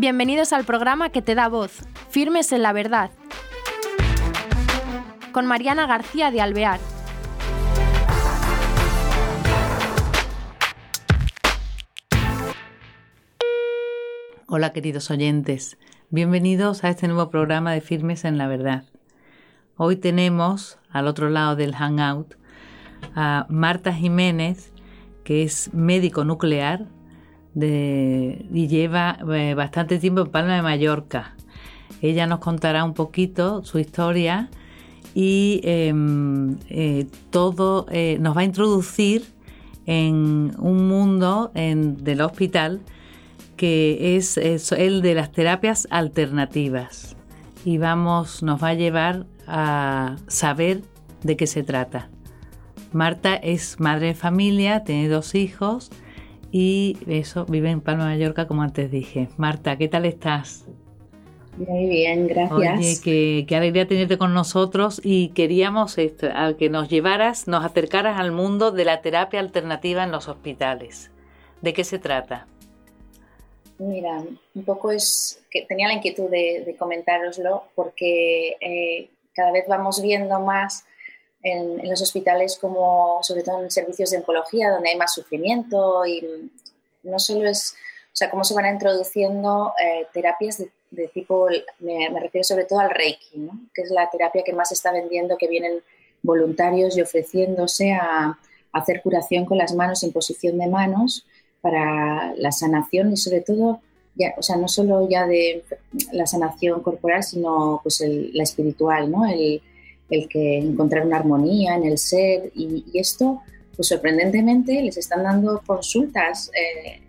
Bienvenidos al programa que te da voz, Firmes en la Verdad, con Mariana García de Alvear. Hola queridos oyentes, bienvenidos a este nuevo programa de Firmes en la Verdad. Hoy tenemos al otro lado del Hangout a Marta Jiménez, que es médico nuclear y lleva eh, bastante tiempo en Palma de Mallorca. Ella nos contará un poquito su historia y em, eh, todo eh, nos va a introducir en un mundo del hospital que es, el de las terapias alternativas y vamos, nos va a llevar a saber de qué se trata. Marta es madre de familia, tiene dos hijos y eso, vive en Palma de Mallorca como antes dije. Marta, ¿qué tal estás? Muy bien, gracias. Oye, qué, alegría tenerte con nosotros y queríamos esto, que nos llevaras, nos acercaras al mundo de la terapia alternativa en los hospitales. ¿De qué se trata? Mira, un poco es que tenía la inquietud de, de comentároslo porque eh, cada vez vamos viendo más en, los hospitales como, sobre todo en servicios de oncología, donde hay más sufrimiento y no solo es, o sea, cómo se van introduciendo eh, terapias de, tipo, me, refiero sobre todo al Reiki, ¿no? que es la terapia que más se está vendiendo, que vienen voluntarios y ofreciéndose a, a hacer curación con las manos, imposición de manos para la sanación y sobre todo, ya, o sea, no solo ya de la sanación corporal, sino pues la espiritual, ¿no? El, el, que encontrar una armonía en el ser y, esto, pues sorprendentemente les están dando consultas, eh,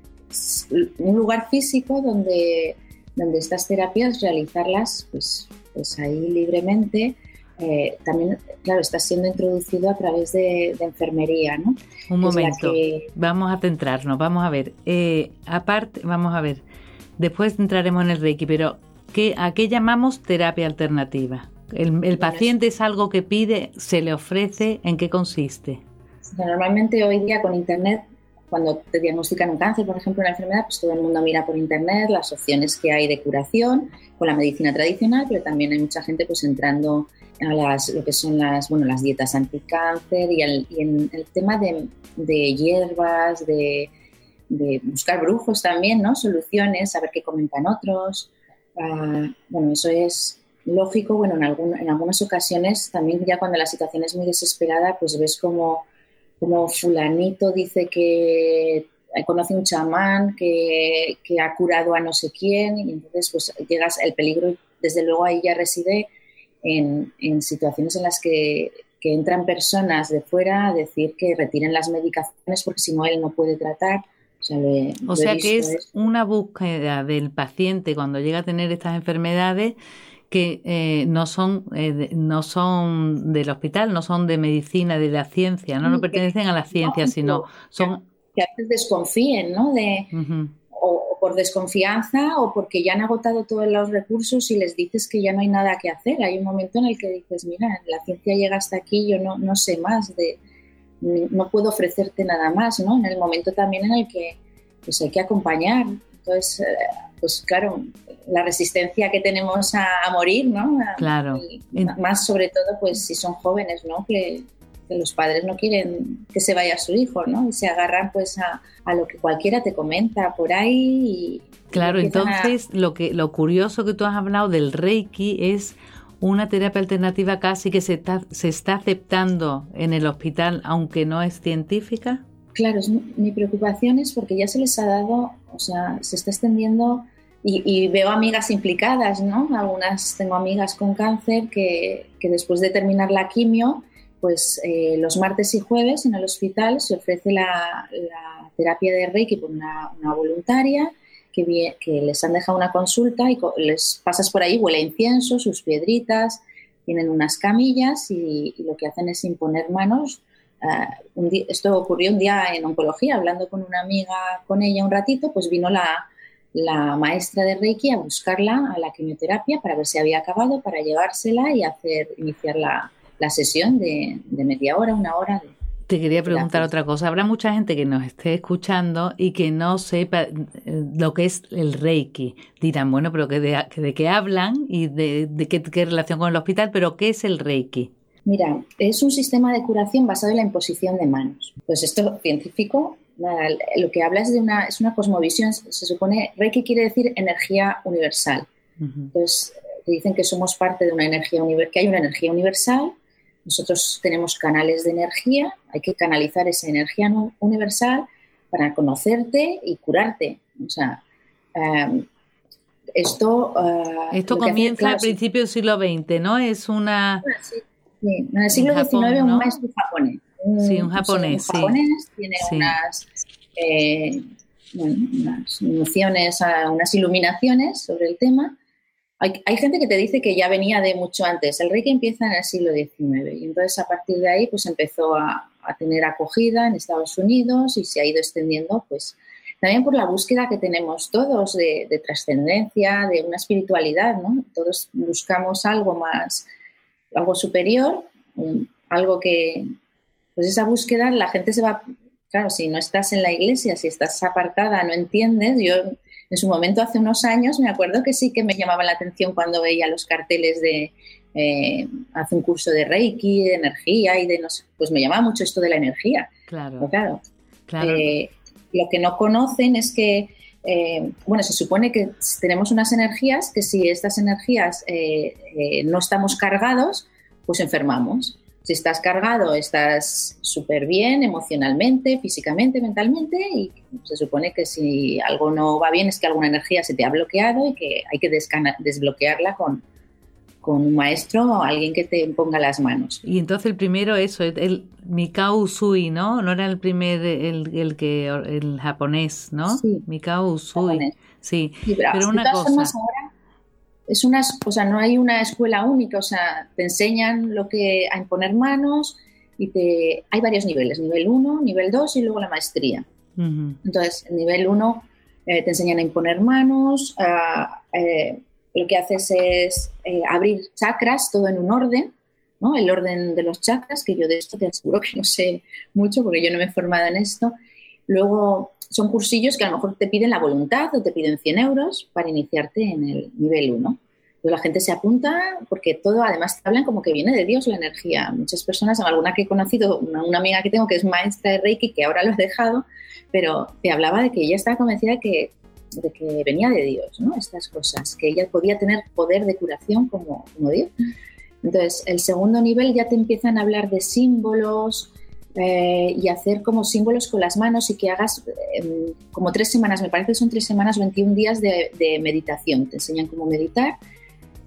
un lugar físico donde, donde estas terapias realizarlas pues, pues ahí libremente eh, también, claro, está siendo introducido a través de, enfermería, ¿no? Un momento, vamos a centrarnos, vamos a ver. Eh, aparte, vamos a ver, después entraremos en el Reiki, pero ¿qué, ¿a qué llamamos terapia alternativa? El, paciente es algo que pide, se le ofrece, ¿en qué consiste? Normalmente hoy día con Internet cuando te diagnostican un cáncer, por ejemplo, una enfermedad, pues todo el mundo mira por internet las opciones que hay de curación con la medicina tradicional, pero también hay mucha gente pues entrando a las, lo que son las, bueno, las dietas anticáncer y, el, y en el tema de, de hierbas, de, de, buscar brujos también, ¿no? Soluciones, saber qué comentan otros. Ah, bueno, eso es lógico. Bueno, en, algún, en algunas ocasiones también ya cuando la situación es muy desesperada, pues ves como, como fulanito dice que conoce un chamán que, que ha curado a no sé quién y entonces pues llegas, el peligro desde luego ahí ya reside en, situaciones en las que, entran personas de fuera a decir que retiren las medicaciones porque si no él no puede tratar. O sea, que es una búsqueda del paciente cuando llega a tener estas enfermedades que eh, no son eh, no son del hospital, no son de medicina, de la ciencia, no, no pertenecen a la ciencia, sino son que a veces desconfíen, ¿no? De, por desconfianza o porque ya han agotado todos los recursos y les dices que ya no hay nada que hacer. Hay un momento en el que dices, mira, la ciencia llega hasta aquí, yo no, no sé más, de, no puedo ofrecerte nada más, ¿no? En el momento también en el que pues hay que acompañar. Entonces, eh, pues claro, la resistencia que tenemos a, morir, ¿no? claro. más sobre todo, pues si son jóvenes, ¿no? Que, que los padres no quieren que se vaya su hijo, ¿no? Y se agarran pues a, lo que cualquiera te comenta por ahí. Y, claro, entonces lo que lo curioso que tú has hablado del Reiki es una terapia alternativa casi que se está, se está aceptando en el hospital, aunque no es científica. Claro, mi preocupación es porque ya se les ha dado, o sea, se está extendiendo y, veo amigas implicadas, ¿no? Algunas tengo amigas con cáncer que, que después de terminar la quimio pues eh, los martes y jueves en el hospital se ofrece la, terapia de Reiki por una, voluntaria que, que, les han dejado una consulta y les pasas por ahí, huele incienso, sus piedritas, tienen unas camillas y, lo que hacen es imponer manos. Ah, esto ocurrió un día en oncología, hablando con una amiga con ella un ratito, pues vino la, la maestra de Reiki a buscarla a la quimioterapia para ver si había acabado, para llevársela y hacer iniciar la, la sesión de, media hora, una hora Te quería preguntar otra cosa. Habrá mucha gente que nos esté escuchando y que no sepa eh, lo que es el Reiki. Dirán, bueno, pero que de, qué hablan y de, qué, qué, relación con el hospital, pero ¿qué es el Reiki? Mira, es un sistema de curación basado en la imposición de manos. Pues esto científico, lo que habla es de una, es una cosmovisión, se supone, Reiki quiere decir energía universal. Entonces, dicen que somos parte de una energía universal, que hay una energía universal nosotros tenemos canales de energía, hay que canalizar esa energía universal para conocerte y curarte. O sea, em, esto... Uh, esto comienza al principio del siglo XX, ¿no? Es una... Ah, sí, En el siglo XIX un maestro japonés. sí, un japonés. Un japonés tiene unas, eh, bueno, unas nociones, unas iluminaciones sobre el tema hay, gente que te dice que ya venía de mucho antes. El Reiki empieza en el siglo XIX y entonces a partir de ahí pues empezó a, tener acogida en Estados Unidos y se ha ido extendiendo pues también por la búsqueda que tenemos todos de, trascendencia, de una espiritualidad, ¿no? Todos buscamos algo más, algo superior, algo que, pues esa búsqueda la gente se va, claro, si no estás en la iglesia, si estás apartada, no entiendes, yo en su momento, hace unos años, me acuerdo que sí que me llamaba la atención cuando veía los carteles de eh, hace un curso de Reiki, de energía y de no sé, pues me llamaba mucho esto de la energía. Claro. claro. Eh, lo que no conocen es que, eh, bueno, se supone que tenemos unas energías que si estas energías no estamos cargados, pues enfermamos. Si estás cargado, estás súper bien emocionalmente, físicamente, mentalmente y se supone que si algo no va bien es que alguna energía se te ha bloqueado y que hay que desbloquearla con, con un maestro o alguien que te ponga las manos. Y entonces el primero eso, el Mikao Usui, ¿no? No era el primer, el, que, el japonés, ¿no? Sí. Mikao Usui. Sí, pero, una cosa es una, o sea, no hay una escuela única, o sea, te enseñan lo que a imponer manos y te hay varios niveles, nivel 1, nivel 2 y luego la maestría. Entonces, en nivel 1 eh, te enseñan a imponer manos, eh, lo que haces es eh, abrir chakras, todo en un orden, ¿no? El orden de los chakras, que yo de esto te aseguro que no sé mucho porque yo no me he formado en esto. Luego son cursillos que a lo mejor te piden la voluntad o te piden 100 euros para iniciarte en el nivel 1. Pues la gente se apunta porque todo, además, te hablan como que viene de Dios la energía. Muchas personas, alguna que he conocido, una, amiga que tengo que es maestra de Reiki, que ahora lo he dejado, pero te hablaba de que ella estaba convencida de que, de que venía de Dios, ¿no? Estas cosas, que ella podía tener poder de curación como, como Dios. Entonces, el segundo nivel ya te empiezan a hablar de símbolos, eh, y hacer como símbolos con las manos y que hagas em, como tres semanas, me parece que son tres semanas, 21 días de, meditación. Te enseñan cómo meditar,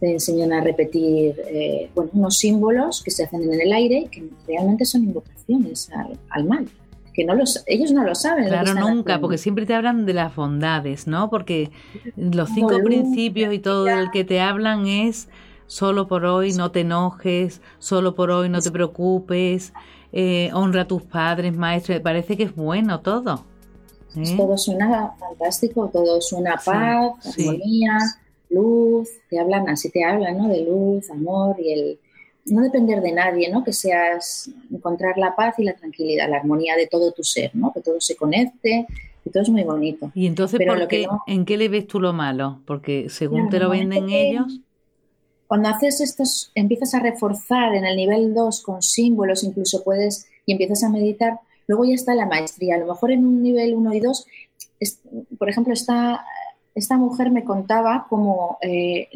te enseñan a repetir eh, bueno, unos símbolos que se hacen en el aire que realmente son invocaciones al, mal. Que no los, ellos no lo saben. Claro, nunca, porque siempre te hablan de las bondades, ¿no? Porque los cinco principios y todo el que te hablan es solo por hoy no te enojes, solo por hoy no te preocupes, eh, honra a tus padres, maestros, parece que es bueno todo. ¿eh? Todo suena fantástico, todo suena paz, armonía, luz, te hablan, así te hablan, ¿no? De luz, amor y el no depender de nadie, ¿no? Que seas encontrar la paz y la tranquilidad, la armonía de todo tu ser, ¿no? Que todo se conecte, y todo es muy bonito. Y entonces, ¿por qué, ¿en qué le ves tú lo malo? Porque según te lo venden ellos cuando haces estos, empiezas a reforzar en el nivel 2 con símbolos, incluso puedes, y empiezas a meditar, luego ya está la maestría. A lo mejor en un nivel 1 y 2, por ejemplo, esta, esta mujer me contaba cómo eh,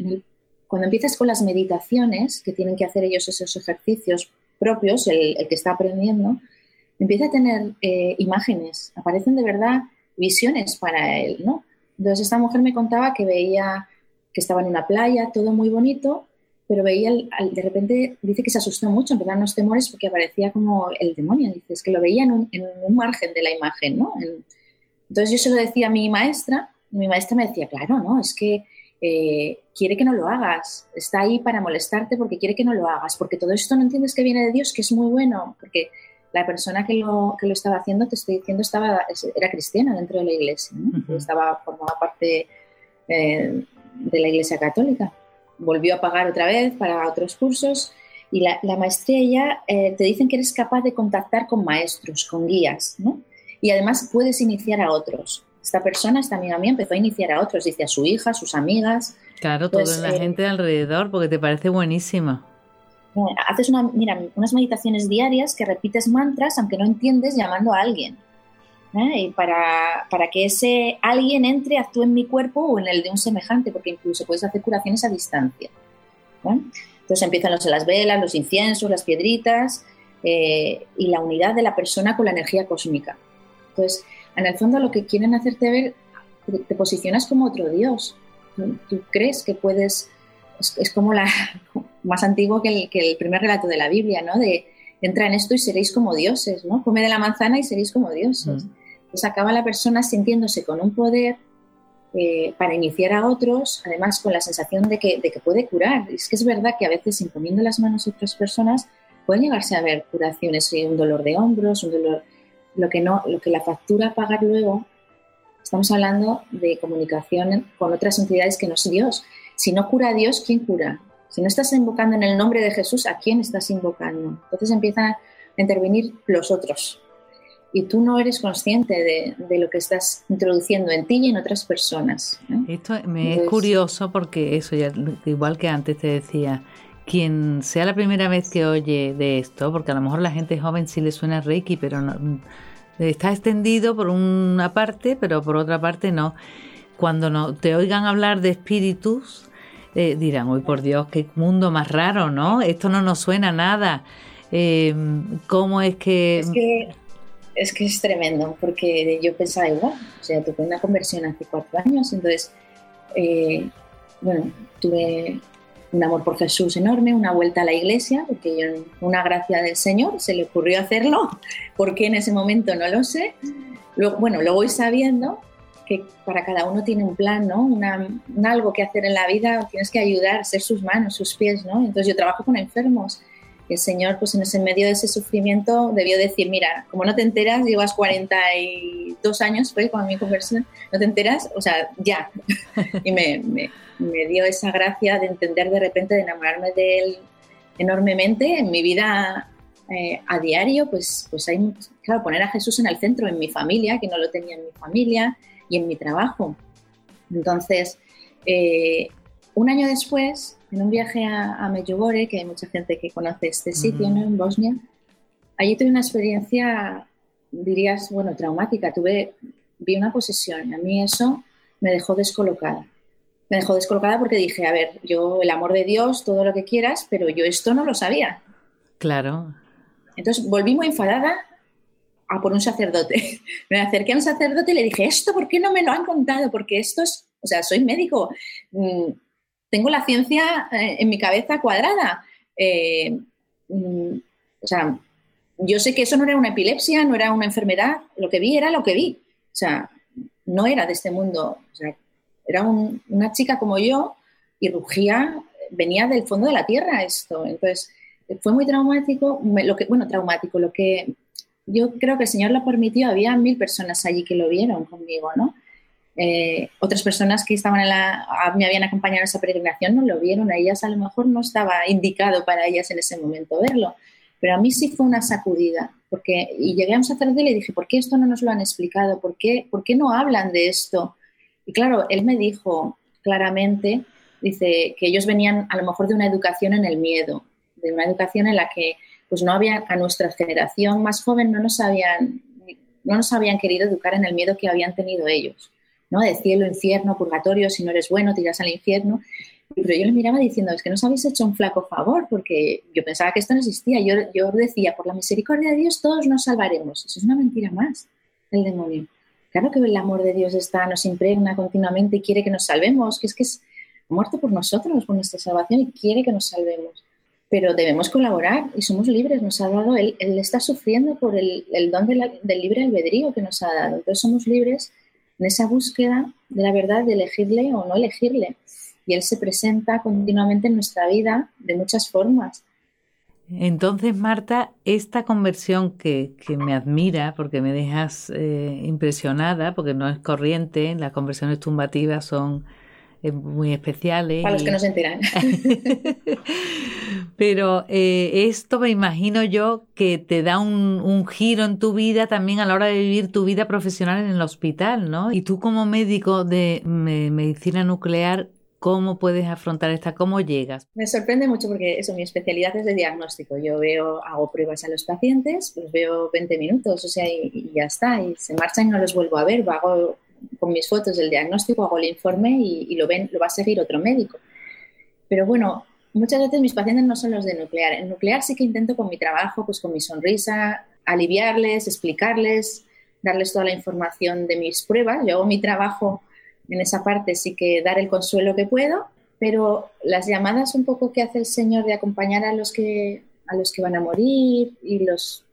cuando empiezas con las meditaciones, que tienen que hacer ellos esos ejercicios propios, el, que está aprendiendo, empieza a tener eh, imágenes, aparecen de verdad visiones para él, ¿no? Entonces esta mujer me contaba que veía que estaba en una playa, todo muy bonito, pero veía, de repente, dice que se asustó mucho, empezaron los temores porque aparecía como el demonio, dice, es que lo veía en un, margen de la imagen, ¿no? entonces yo se lo decía a mi maestra, y mi maestra me decía, claro, ¿no? Es que eh, quiere que no lo hagas, está ahí para molestarte porque quiere que no lo hagas, porque todo esto no entiendes que viene de Dios, que es muy bueno, porque la persona que lo, que lo estaba haciendo, te estoy diciendo, estaba, era cristiana dentro de la iglesia, ¿no? estaba, formaba parte eh, de la iglesia católica volvió a pagar otra vez para otros cursos Y la, maestría ya eh, te dicen que eres capaz de contactar con maestros, con guías, ¿no? Y además puedes iniciar a otros. Esta persona, esta amiga mía, empezó a iniciar a otros, dice a su hija, a sus amigas. Claro, toda pues, la eh, gente alrededor, porque te parece buenísima. Haces una, mira, unas meditaciones diarias que repites mantras, aunque no entiendes, llamando a alguien. ¿eh? Y para, para, que ese alguien entre, actúe en mi cuerpo o en el de un semejante, porque incluso puedes hacer curaciones a distancia. Entonces empiezan los, las velas, los inciensos, las piedritas eh, y la unidad de la persona con la energía cósmica. Entonces, en el fondo lo que quieren hacerte ver, te, posicionas como otro Dios. Tú, crees que puedes, es, como la más antiguo que el, que el, primer relato de la Biblia, ¿no? De entra en esto y seréis como dioses, ¿no? Come de la manzana y seréis como dioses. Mm. Entonces acaba la persona sintiéndose con un poder eh, para iniciar a otros, además con la sensación de que, de que puede curar. Es que es verdad que a veces imponiendo las manos a otras personas pueden llegarse a ver curaciones, un dolor de hombros, un dolor, lo que no, lo que la factura pagar luego. Estamos hablando de comunicación con otras entidades que no es Dios. Si no cura a Dios, ¿quién cura? Si no estás invocando en el nombre de Jesús, ¿a quién estás invocando? Entonces empiezan a intervenir los otros, y tú no eres consciente de, lo que estás introduciendo en ti y en otras personas. Esto me es curioso porque eso, ya, igual que antes te decía, quien sea la primera vez que oye de esto, porque a lo mejor la gente joven sí le suena Reiki, pero no, está extendido por una parte, pero por otra parte no. Cuando no, te oigan hablar de espíritus, eh, dirán, uy, por Dios, qué mundo más raro, ¿no? Esto no nos suena nada. Eh, ¿Cómo es que... Es que es que es tremendo, porque yo pensaba igual, o sea, tuve una conversión hace cuatro años, entonces, eh, bueno, tuve un amor por Jesús enorme, una vuelta a la iglesia, porque una gracia del Señor, se le ocurrió hacerlo, porque en ese momento no lo sé. Bueno, lo voy sabiendo que para cada uno tiene un plan, ¿no? Una, algo que hacer en la vida, tienes que ayudar, ser sus manos, sus pies, ¿no? Entonces yo trabajo con enfermos el Señor, pues en ese medio de ese sufrimiento, debió decir, mira, como no te enteras, llevas 42 años, fue con mi conversión, no te enteras, o sea, ya. y me, me, dio esa gracia de entender de repente, de enamorarme de Él enormemente en mi vida eh, a diario, pues, pues hay, claro, poner a Jesús en el centro, en mi familia, que no lo tenía en mi familia, y en mi trabajo. Entonces, eh, un año después, en un viaje a, a Medjugorje, que hay mucha gente que conoce este sitio, ¿no? En Bosnia, allí tuve una experiencia, dirías, bueno, traumática. Tuve, vi una posesión a mí eso me dejó descolocada. Me dejó descolocada porque dije, a ver, yo el amor de Dios, todo lo que quieras, pero yo esto no lo sabía. Claro. Entonces volví muy enfadada a por un sacerdote. Me acerqué a un sacerdote y le dije, esto, ¿por qué no me lo han contado? Porque esto es, o sea, soy médico. Tengo la ciencia eh, en mi cabeza cuadrada. Eh, mm, o sea, yo sé que eso no era una epilepsia, no era una enfermedad, lo que vi era lo que vi. O sea, no era de este mundo. O sea, era una chica como yo y rugía, venía del fondo de la tierra esto. Entonces, fue muy traumático, lo que, bueno, traumático, lo que yo creo que el Señor lo permitió, había mil personas allí que lo vieron conmigo, ¿no? Eh, otras personas que estaban en la, me habían acompañado en esa peregrinación no lo vieron, a ellas a lo mejor no estaba indicado para ellas en ese momento verlo, pero a mí sí fue una sacudida, porque y llegué a un sacerdote y le dije, ¿por qué esto no nos lo han explicado? ¿Por qué, ¿Por qué no hablan de esto? Y claro, él me dijo claramente, dice, que ellos venían a lo mejor de una educación en el miedo, de una educación en la que pues no había, a nuestra generación más joven no nos habían, no nos habían querido educar en el miedo que habían tenido ellos. ¿No? De cielo, infierno, purgatorio, si no eres bueno, tiras al infierno. Pero yo le miraba diciendo, es que nos habéis hecho un flaco favor, porque yo pensaba que esto no existía. Yo, yo decía, por la misericordia de Dios todos nos salvaremos. Eso es una mentira más, el demonio. Claro que el amor de Dios está, nos impregna continuamente y quiere que nos salvemos, que es que es muerto por nosotros, por nuestra salvación y quiere que nos salvemos. Pero debemos colaborar y somos libres, nos ha dado, Él, él está sufriendo por el, el don del libre albedrío que nos ha dado. Entonces somos libres en esa búsqueda de la verdad de elegirle o no elegirle. Y Él se presenta continuamente en nuestra vida de muchas formas. Entonces, Marta, esta conversión que, que me admira, porque me dejas eh, impresionada, porque no es corriente, las conversiones tumbativas son muy especiales. Para los que no se enteran. Pero eh, esto me imagino yo que te da un, un, giro en tu vida también a la hora de vivir tu vida profesional en el hospital, ¿no? Y tú como médico de medicina nuclear, ¿Cómo puedes afrontar esta? ¿Cómo llegas? Me sorprende mucho porque eso, mi especialidad es de diagnóstico. Yo veo, hago pruebas a los pacientes, los veo 20 minutos, o sea, y, ya está, y se marchan y no los vuelvo a ver. Hago con mis fotos del diagnóstico, hago el informe y, lo ven, lo va a seguir otro médico. Pero bueno, muchas veces mis pacientes no son los de nuclear. En nuclear sí que intento con mi trabajo, pues con mi sonrisa, aliviarles, explicarles, darles toda la información de mis pruebas. Yo hago mi trabajo en esa parte sí que dar el consuelo que puedo, pero las llamadas un poco que hace el Señor de acompañar a los que, a los que van a morir y los...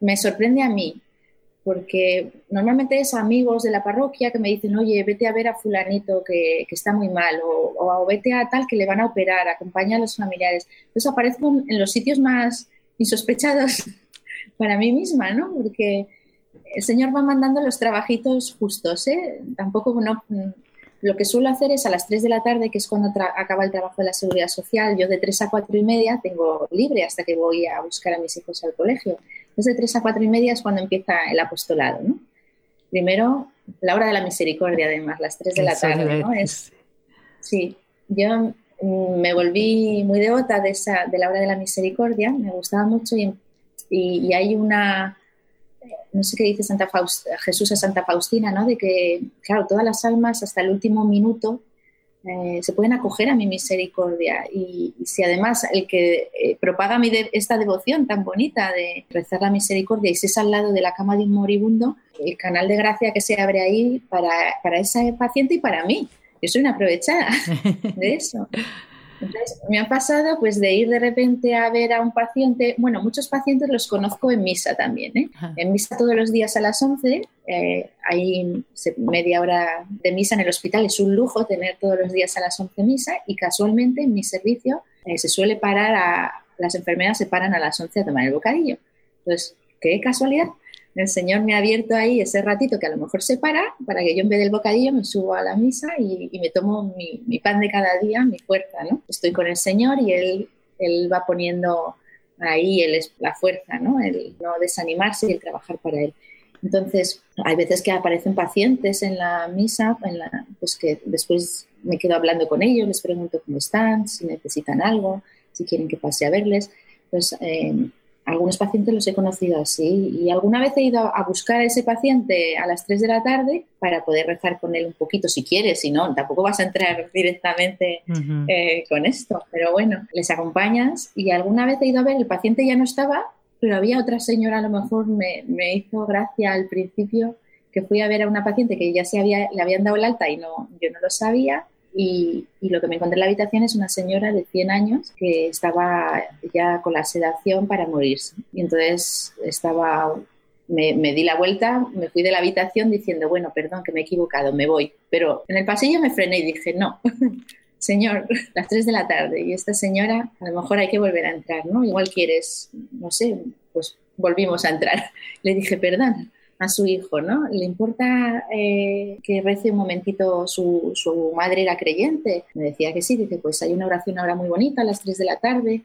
me sorprende a mí, porque normalmente es amigos de la parroquia que me dicen, oye, vete a ver a fulanito que, que está muy mal, o, o, vete a tal que le van a operar, acompaña a los familiares. Entonces aparezco en los sitios más insospechados para mí misma, ¿no? Porque el Señor va mandando los trabajitos justos, ¿eh? Tampoco no, lo que suelo hacer es a las 3 de la tarde, que es cuando acaba el trabajo de la seguridad social, yo de 3 a 4 y media tengo libre hasta que voy a buscar a mis hijos al colegio. Entonces de 3 a 4 y media es cuando empieza el apostolado, ¿no? Primero, la hora de la misericordia, además, las 3 de la tarde, ¿no? Es, sí, yo mm, me volví muy devota de, esa, de la hora de la misericordia, me gustaba mucho y, y hay una no sé qué dice Santa Jesús a Santa Faustina, ¿no? De que, claro, todas las almas hasta el último minuto eh, se pueden acoger a mi misericordia. Y, si además el que eh, propaga mi esta devoción tan bonita de rezar la misericordia y si es al lado de la cama de un moribundo, el canal de gracia que se abre ahí para, para ese paciente y para mí. Yo soy una aprovechada de eso. Entonces, me ha pasado pues de ir de repente a ver a un paciente, bueno, muchos pacientes los conozco en misa también, ¿eh? En misa todos los días a las 11, eh, hay media hora de misa en el hospital, es un lujo tener todos los días a las 11 misa y casualmente en mi servicio eh, se suele parar a, las enfermeras se paran a las 11 a tomar el bocadillo. Entonces, qué casualidad el Señor me ha abierto ahí ese ratito que a lo mejor se para para que yo en vez del bocadillo me subo a la misa y, me tomo mi, pan de cada día, mi fuerza, ¿no? Estoy con el Señor y Él, él va poniendo ahí es la fuerza, ¿no? El no desanimarse y el trabajar para Él. Entonces, hay veces que aparecen pacientes en la misa, en la, pues que después me quedo hablando con ellos, les pregunto cómo están, si necesitan algo, si quieren que pase a verles. Entonces, eh, algunos pacientes los he conocido así y alguna vez he ido a buscar a ese paciente a las 3 de la tarde para poder rezar con él un poquito si quieres, si no, tampoco vas a entrar directamente eh, con esto, pero bueno, les acompañas y alguna vez he ido a ver, el paciente ya no estaba, pero había otra señora, a lo mejor me, me hizo gracia al principio que fui a ver a una paciente que ya se había, le habían dado el alta y no, yo no lo sabía y, lo que me encontré en la habitación es una señora de 100 años que estaba ya con la sedación para morirse. Y entonces estaba, me, di la vuelta, me fui de la habitación diciendo, bueno, perdón, que me he equivocado, me voy. Pero en el pasillo me frené y dije, no, señor, las 3 de la tarde y esta señora, a lo mejor hay que volver a entrar, ¿no? Igual quieres, no sé, pues volvimos a entrar. Le dije, perdón, a su hijo, ¿no? ¿Le importa eh, que rece un momentito su, su, madre era creyente? Me decía que sí, dice, pues hay una oración ahora muy bonita a las 3 de la tarde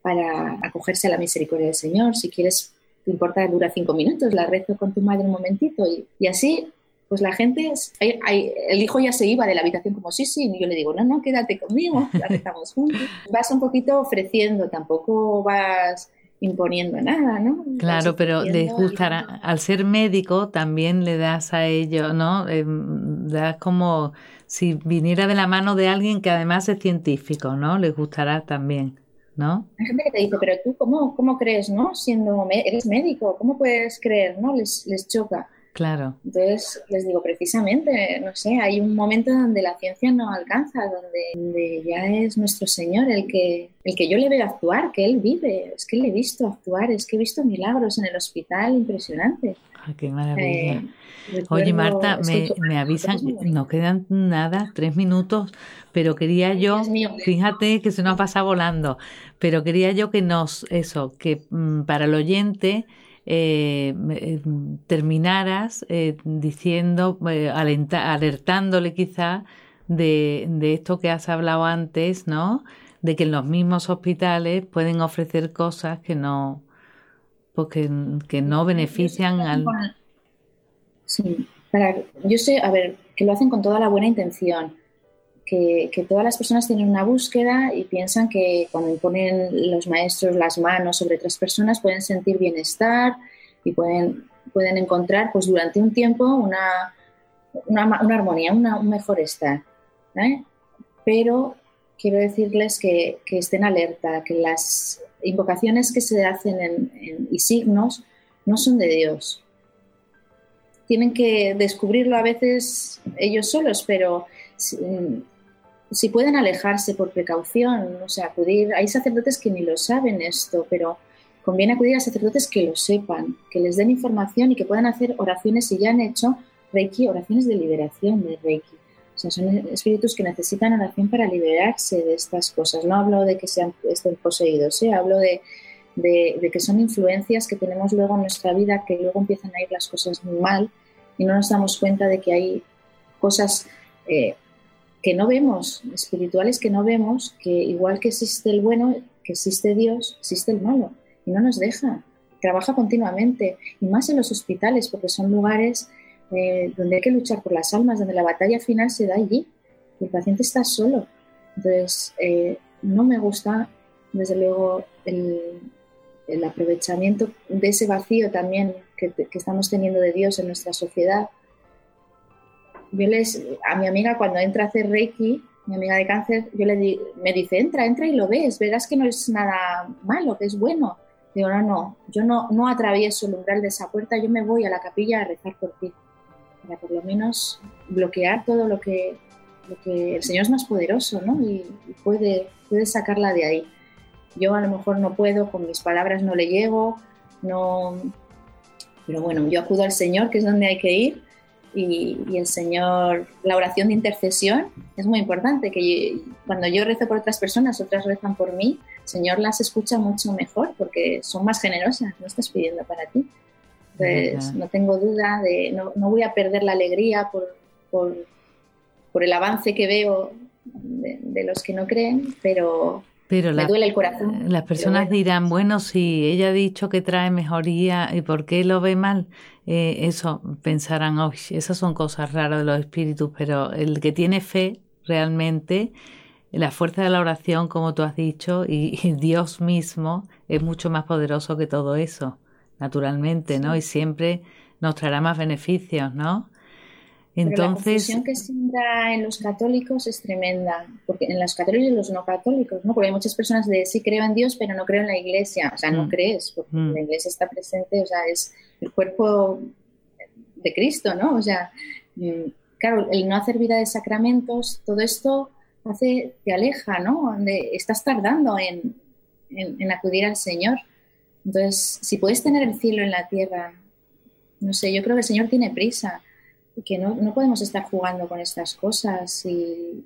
para acogerse a la misericordia del Señor. Si quieres, te importa, dura cinco minutos, la rezo con tu madre un momentito. Y, y así, pues la gente, el hijo ya se iba de la habitación como sí, sí, y yo le digo, no, no, quédate conmigo, la juntos. Vas un poquito ofreciendo, tampoco vas imponiendo nada, ¿no? Claro, pero les gustará, al ser médico también le das a ellos, ¿no? Eh, das como si viniera de la mano de alguien que además es científico, ¿no? Les gustará también, ¿no? Hay gente que te dice, pero tú, ¿cómo, cómo crees, no? Siendo, eres médico, ¿cómo puedes creer, no? Les, les choca. Claro. Entonces, les digo, precisamente, no sé, hay un momento donde la ciencia no alcanza, donde, ya es nuestro Señor el que, el que yo le veo actuar, que Él vive, es que le he visto actuar, es que he visto milagros en el hospital impresionante. qué maravilla. Eh, Oye, Marta, me, me, avisan, no quedan nada, tres minutos, pero quería yo, fíjate que se nos pasa volando, pero quería yo que nos, eso, que mm, para el oyente eh, eh, terminaras eh, diciendo, eh, alertándole quizá de, de, esto que has hablado antes, ¿no? de que en los mismos hospitales pueden ofrecer cosas que no, pues que, no benefician al... Sí, para, yo sé, a ver, que lo hacen con toda la buena intención, que, que, todas las personas tienen una búsqueda y piensan que cuando imponen los maestros las manos sobre otras personas pueden sentir bienestar y pueden, pueden encontrar pues durante un tiempo una, una, una armonía, una, un mejor estar. ¿eh? Pero quiero decirles que, que, estén alerta, que las invocaciones que se hacen en, y signos no son de Dios. Tienen que descubrirlo a veces ellos solos, pero si, pueden alejarse por precaución, o sea, acudir, hay sacerdotes que ni lo saben esto, pero conviene acudir a sacerdotes que lo sepan, que les den información y que puedan hacer oraciones si ya han hecho Reiki, oraciones de liberación de Reiki. O sea, son espíritus que necesitan oración para liberarse de estas cosas. No hablo de que sean, estén poseídos, ¿eh? hablo de, que son influencias que tenemos luego en nuestra vida, que luego empiezan a ir las cosas mal y no nos damos cuenta de que hay cosas eh, que no vemos, espirituales que no vemos, que igual que existe el bueno, que existe Dios, existe el malo y no nos deja. Trabaja continuamente y más en los hospitales porque son lugares eh, donde hay que luchar por las almas, donde la batalla final se da allí. el paciente está solo. Entonces, eh, no me gusta, desde luego, el, aprovechamiento de ese vacío también que, estamos teniendo de Dios en nuestra sociedad. Yo les, a mi amiga cuando entra a hacer Reiki, mi amiga de cáncer, yo le di, me dice, entra, entra y lo ves, verás que no es nada malo, que es bueno. Digo, no, no, yo no, no atravieso el umbral de esa puerta, yo me voy a la capilla a rezar por ti para por lo menos bloquear todo lo que, lo que el Señor es más poderoso, ¿no? Y, puede, puede sacarla de ahí. Yo a lo mejor no puedo, con mis palabras no le llego, no... Pero bueno, yo acudo al Señor, que es donde hay que ir, y, y, el Señor, la oración de intercesión es muy importante, que cuando yo rezo por otras personas, otras rezan por mí, el Señor las escucha mucho mejor porque son más generosas, no estás pidiendo para ti. Pues no tengo duda de, no, no, voy a perder la alegría por, por, por el avance que veo de, los que no creen, pero, pero me duele el corazón. Las personas dirán, bueno, si ella ha dicho que trae mejoría, ¿y por qué lo ve mal? Eh, eso pensarán, hoy esas son cosas raras de los espíritus, pero el que tiene fe realmente, la fuerza de la oración, como tú has dicho, y Dios mismo es mucho más poderoso que todo eso naturalmente, ¿no? Y siempre nos traerá más beneficios, ¿no? Entonces, la confusión que se da en los católicos es tremenda, porque en los católicos y los no católicos, ¿no? Porque hay muchas personas de sí creo en Dios, pero no creo en la iglesia, o sea, no mm. crees, porque mm. la iglesia está presente, o sea, es el cuerpo de Cristo, ¿no? O sea, mm, claro, el no hacer vida de sacramentos, todo esto hace, te aleja, ¿no? estás tardando en, en acudir al Señor. Entonces, si puedes tener el cielo en la tierra, no sé, yo creo que el Señor tiene prisa que no, no podemos estar jugando con estas cosas. Y,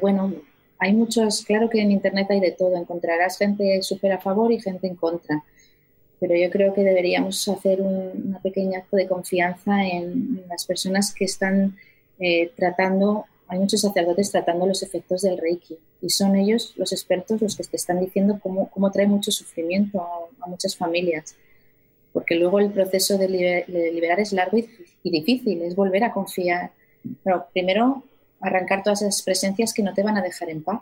bueno, hay muchos, claro que en Internet hay de todo, encontrarás gente súper a favor y gente en contra. Pero yo creo que deberíamos hacer un una pequeña acto de confianza en, las personas que están eh, tratando hay muchos sacerdotes tratando los efectos del Reiki y son ellos los expertos los que te están diciendo cómo, cómo trae mucho sufrimiento a, muchas familias. Porque luego el proceso de, liberar es largo y, difícil, es volver a confiar. Pero primero arrancar todas esas presencias que no te van a dejar en paz.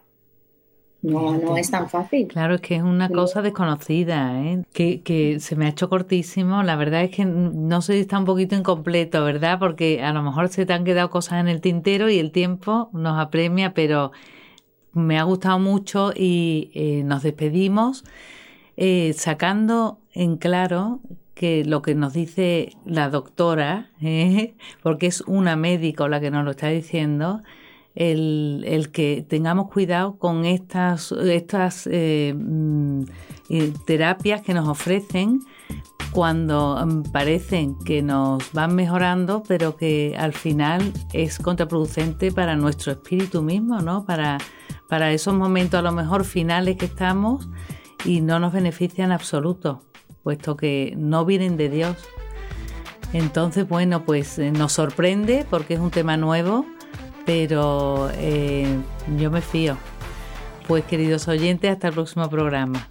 No, no es tan fácil. Claro, es que es una cosa desconocida, ¿eh? que, que se me ha hecho cortísimo. La verdad es que no sé si está un poquito incompleto, ¿verdad? Porque a lo mejor se te han quedado cosas en el tintero y el tiempo nos apremia, pero me ha gustado mucho y eh, nos despedimos eh, sacando en claro que lo que nos dice la doctora, ¿eh? porque es una médico la que nos lo está diciendo, el, el que tengamos cuidado con estas, estas eh, mm, eh, terapias que nos ofrecen cuando mm, parecen que nos van mejorando, pero que al final es contraproducente para nuestro espíritu mismo, ¿no? Para, para esos momentos a lo mejor finales que estamos y no nos benefician en absoluto, puesto que no vienen de Dios. Entonces, bueno, pues eh, nos sorprende porque es un tema nuevo pero eh, yo me fío. Pues queridos oyentes, hasta el próximo programa.